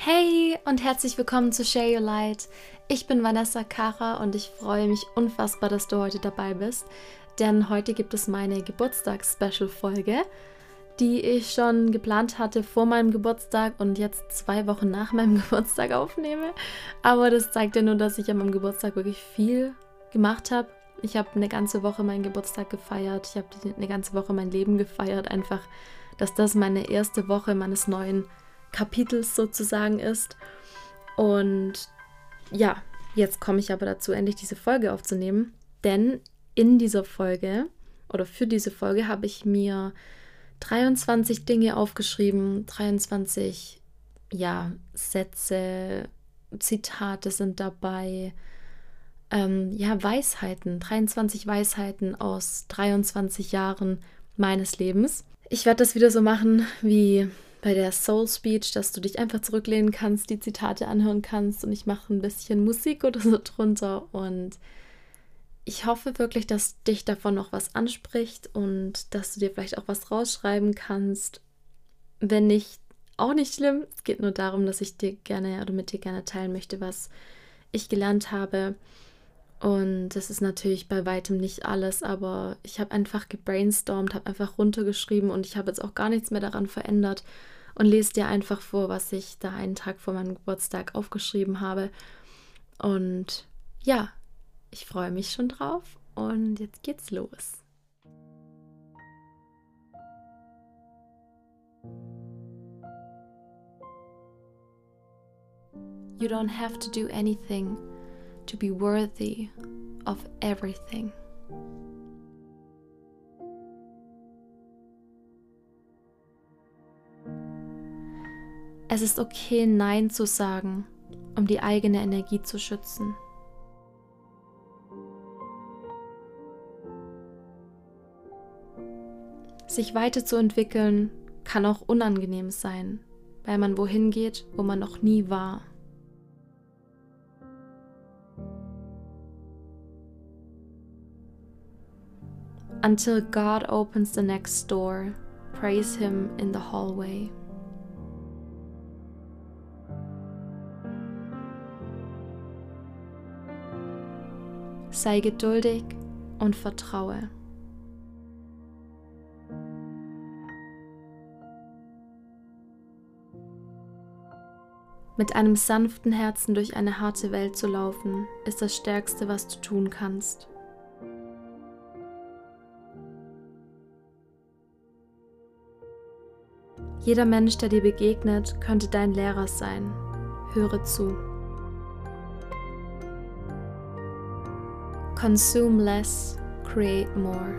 Hey und herzlich willkommen zu Share Your Light. Ich bin Vanessa Kara und ich freue mich unfassbar, dass du heute dabei bist, denn heute gibt es meine Geburtstags-Special-Folge, die ich schon geplant hatte vor meinem Geburtstag und jetzt zwei Wochen nach meinem Geburtstag aufnehme. Aber das zeigt ja nur, dass ich an meinem Geburtstag wirklich viel gemacht habe. Ich habe eine ganze Woche meinen Geburtstag gefeiert. Ich habe eine ganze Woche mein Leben gefeiert. Einfach, dass das meine erste Woche meines neuen Kapitels sozusagen ist. Und ja, jetzt komme ich aber dazu, endlich diese Folge aufzunehmen. Denn in dieser Folge oder für diese Folge habe ich mir 23 Dinge aufgeschrieben, 23 ja, Sätze, Zitate sind dabei, ähm, ja, Weisheiten, 23 Weisheiten aus 23 Jahren meines Lebens. Ich werde das wieder so machen wie bei der Soul Speech, dass du dich einfach zurücklehnen kannst, die Zitate anhören kannst und ich mache ein bisschen Musik oder so drunter und ich hoffe wirklich, dass dich davon noch was anspricht und dass du dir vielleicht auch was rausschreiben kannst. Wenn nicht, auch nicht schlimm. Es geht nur darum, dass ich dir gerne oder mit dir gerne teilen möchte, was ich gelernt habe. Und das ist natürlich bei weitem nicht alles, aber ich habe einfach gebrainstormt, habe einfach runtergeschrieben und ich habe jetzt auch gar nichts mehr daran verändert und lese dir einfach vor, was ich da einen Tag vor meinem Geburtstag aufgeschrieben habe. Und ja, ich freue mich schon drauf und jetzt geht's los. You don't have to do anything to be worthy of everything. Es ist okay, Nein zu sagen, um die eigene Energie zu schützen. Sich weiterzuentwickeln kann auch unangenehm sein, weil man wohin geht, wo man noch nie war. Until God opens the next door, praise Him in the hallway. Sei geduldig und vertraue. Mit einem sanften Herzen durch eine harte Welt zu laufen, ist das Stärkste, was du tun kannst. Jeder Mensch, der dir begegnet, könnte dein Lehrer sein. Höre zu. Consume less, create more.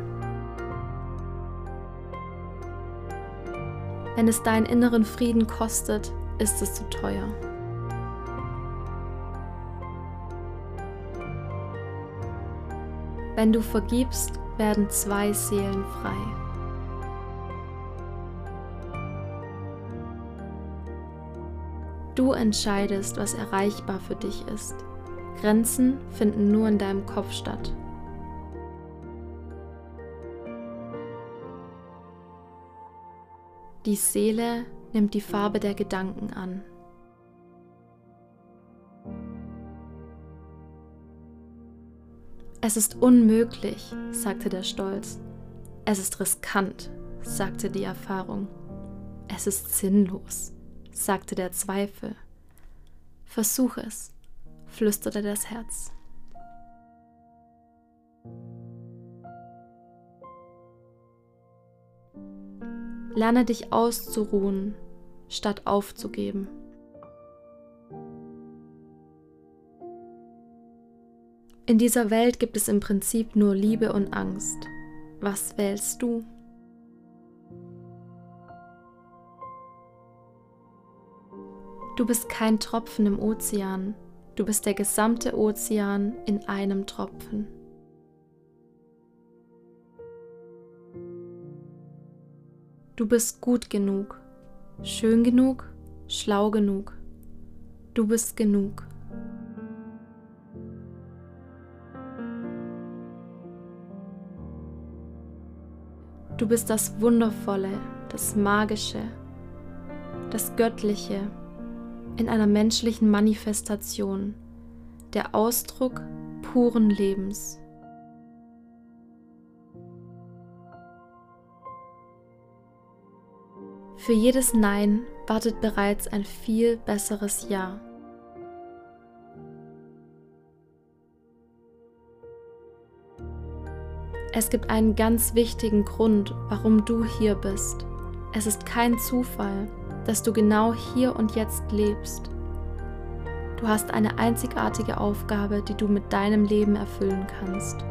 Wenn es deinen inneren Frieden kostet, ist es zu teuer. Wenn du vergibst, werden zwei Seelen frei. Du entscheidest, was erreichbar für dich ist. Grenzen finden nur in deinem Kopf statt. Die Seele nimmt die Farbe der Gedanken an. Es ist unmöglich, sagte der Stolz. Es ist riskant, sagte die Erfahrung. Es ist sinnlos, sagte der Zweifel. Versuch es, flüsterte das Herz. Lerne dich auszuruhen, statt aufzugeben. In dieser Welt gibt es im Prinzip nur Liebe und Angst. Was wählst du? Du bist kein Tropfen im Ozean, du bist der gesamte Ozean in einem Tropfen. Du bist gut genug, schön genug, schlau genug. Du bist genug. Du bist das Wundervolle, das Magische, das Göttliche in einer menschlichen Manifestation, der Ausdruck puren Lebens. Für jedes Nein wartet bereits ein viel besseres Ja. Es gibt einen ganz wichtigen Grund, warum du hier bist. Es ist kein Zufall, dass du genau hier und jetzt lebst. Du hast eine einzigartige Aufgabe, die du mit deinem Leben erfüllen kannst.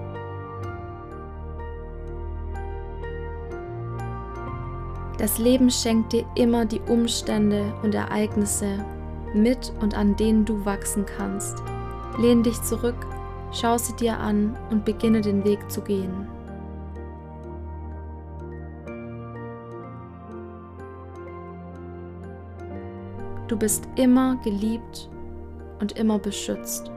Das Leben schenkt dir immer die Umstände und Ereignisse mit und an denen du wachsen kannst. Lehn dich zurück, schau sie dir an und beginne den Weg zu gehen. Du bist immer geliebt und immer beschützt.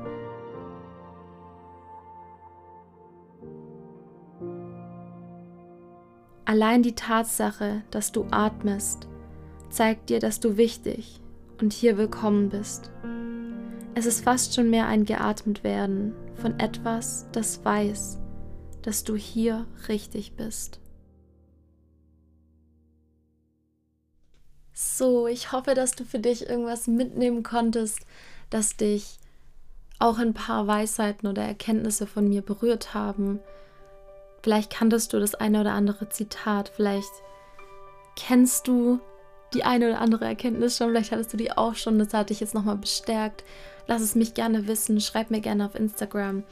Allein die Tatsache, dass du atmest, zeigt dir, dass du wichtig und hier willkommen bist. Es ist fast schon mehr ein geatmet werden von etwas, das weiß, dass du hier richtig bist. So, ich hoffe, dass du für dich irgendwas mitnehmen konntest, das dich auch ein paar Weisheiten oder Erkenntnisse von mir berührt haben. Vielleicht kanntest du das eine oder andere Zitat, vielleicht kennst du die eine oder andere Erkenntnis schon, vielleicht hattest du die auch schon, das hat dich jetzt nochmal bestärkt. Lass es mich gerne wissen, schreib mir gerne auf Instagram.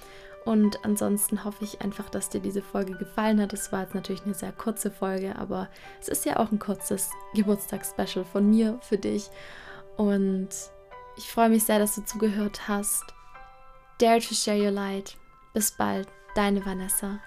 Und ansonsten hoffe ich einfach, dass dir diese Folge gefallen hat. Es war jetzt natürlich eine sehr kurze Folge, aber es ist ja auch ein kurzes Geburtstagsspecial von mir für dich. Und ich freue mich sehr, dass du zugehört hast. Dare to share your light. Bis bald, deine Vanessa.